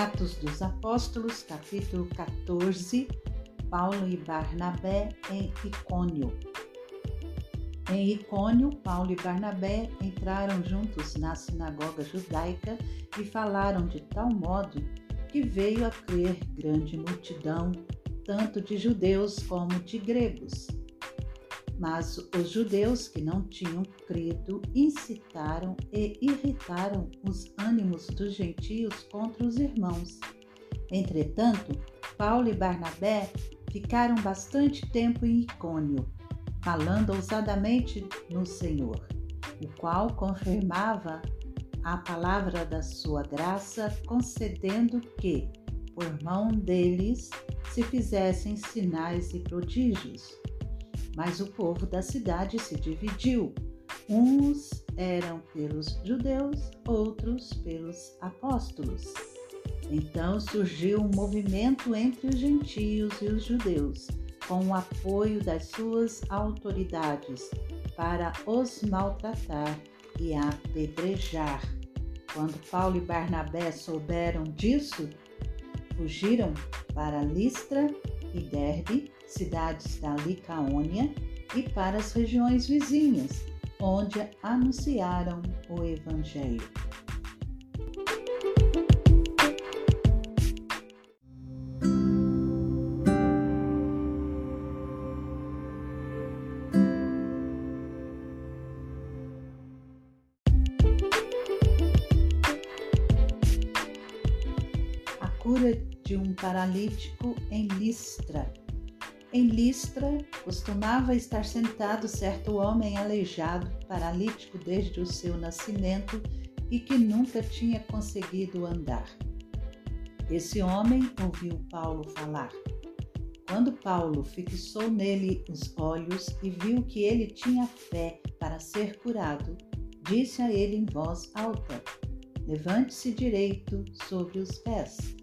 Atos dos Apóstolos, capítulo 14, Paulo e Barnabé em Icônio. Em Icônio, Paulo e Barnabé entraram juntos na sinagoga judaica e falaram de tal modo que veio a crer grande multidão, tanto de judeus como de gregos. Mas os judeus que não tinham crido incitaram e irritaram os ânimos dos gentios contra os irmãos. Entretanto, Paulo e Barnabé ficaram bastante tempo em Icônio, falando ousadamente no Senhor, o qual confirmava a palavra da sua graça, concedendo que, por mão deles, se fizessem sinais e prodígios. Mas o povo da cidade se dividiu. Uns eram pelos judeus, outros pelos apóstolos. Então surgiu um movimento entre os gentios e os judeus, com o apoio das suas autoridades, para os maltratar e apedrejar. Quando Paulo e Barnabé souberam disso, fugiram para Listra e Derbe, cidades da Licaônia, e para as regiões vizinhas, onde anunciaram o Evangelho. A cura de um paralítico em Listra. Em Listra costumava estar sentado certo homem aleijado, paralítico desde o seu nascimento e que nunca tinha conseguido andar. Esse homem ouviu Paulo falar. Quando Paulo fixou nele os olhos e viu que ele tinha fé para ser curado, disse a ele em voz alta: Levante-se direito sobre os pés.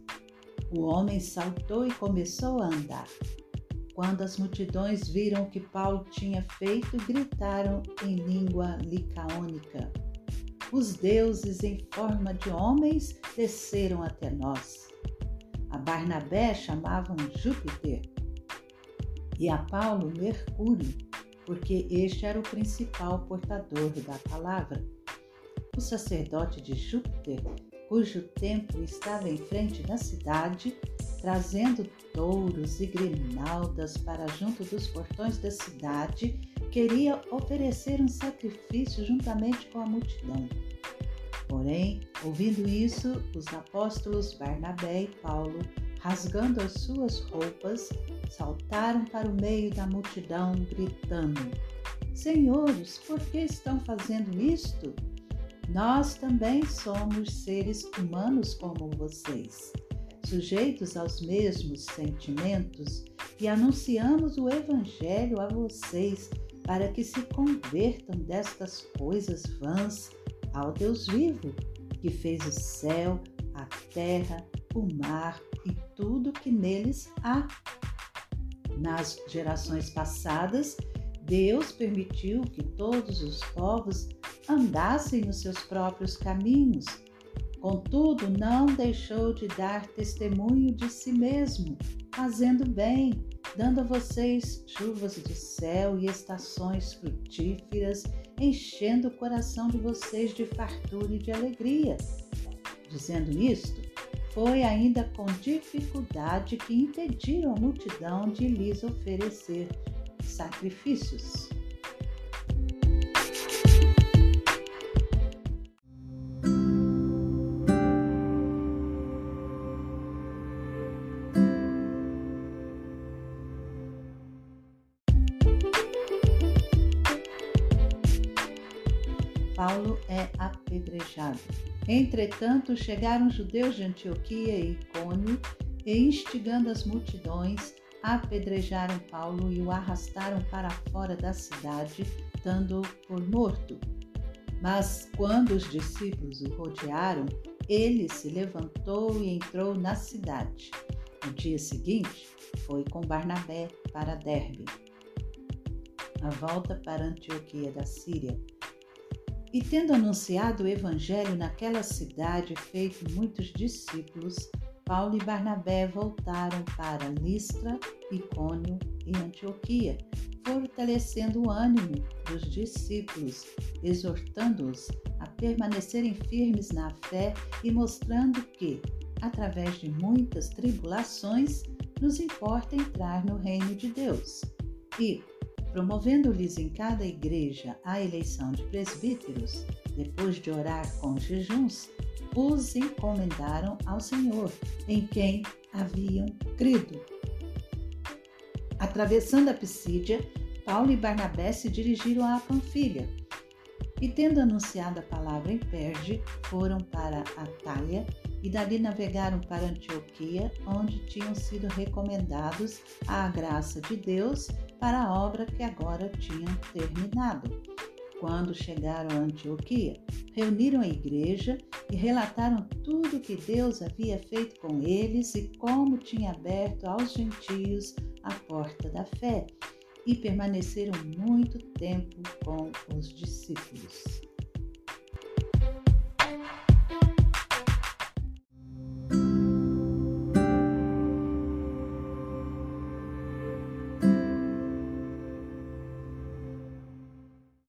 O homem saltou e começou a andar. Quando as multidões viram o que Paulo tinha feito, gritaram em língua licaônica: Os deuses em forma de homens desceram até nós. A Barnabé chamavam Júpiter e a Paulo Mercúrio, porque este era o principal portador da palavra. O sacerdote de Júpiter, cujo templo estava em frente da cidade, trazendo touros e grinaldas para junto dos portões da cidade, queria oferecer um sacrifício juntamente com a multidão. Porém, ouvindo isso, os apóstolos Barnabé e Paulo, rasgando as suas roupas, saltaram para o meio da multidão, gritando: Senhores, por que estão fazendo isto? Nós também somos seres humanos como vocês sujeitos aos mesmos sentimentos, e anunciamos o Evangelho a vocês para que se convertam destas coisas vãs ao Deus vivo, que fez o céu, a terra, o mar e tudo que neles há. Nas gerações passadas, Deus permitiu que todos os povos andassem nos seus próprios caminhos Contudo, não deixou de dar testemunho de si mesmo, fazendo bem, dando a vocês chuvas do céu e estações frutíferas, enchendo o coração de vocês de fartura e de alegria. Dizendo isto, foi ainda com dificuldade que impediram a multidão de lhes oferecer sacrifícios. Paulo é apedrejado. Entretanto, chegaram judeus de Antioquia e Icônio e, instigando as multidões, apedrejaram Paulo e o arrastaram para fora da cidade, dando-o por morto. Mas quando os discípulos o rodearam, ele se levantou e entrou na cidade. No dia seguinte, foi com Barnabé para Derbe. A volta para Antioquia da Síria e tendo anunciado o Evangelho naquela cidade, feito muitos discípulos, Paulo e Barnabé voltaram para Listra, Icônio e Antioquia, fortalecendo o ânimo dos discípulos, exortando-os a permanecerem firmes na fé e mostrando que, através de muitas tribulações, nos importa entrar no reino de Deus. E, promovendo-lhes em cada igreja a eleição de presbíteros, depois de orar com jejuns, os encomendaram ao Senhor, em quem haviam crido. Atravessando a Pisídia, Paulo e Barnabé se dirigiram à Panfilha. E tendo anunciado a palavra em Perge, foram para Atália e dali navegaram para Antioquia, onde tinham sido recomendados à graça de Deus para a obra que agora tinham terminado. Quando chegaram a Antioquia, reuniram a igreja e relataram tudo que Deus havia feito com eles e como tinha aberto aos gentios a porta da fé, e permaneceram muito tempo com os discípulos.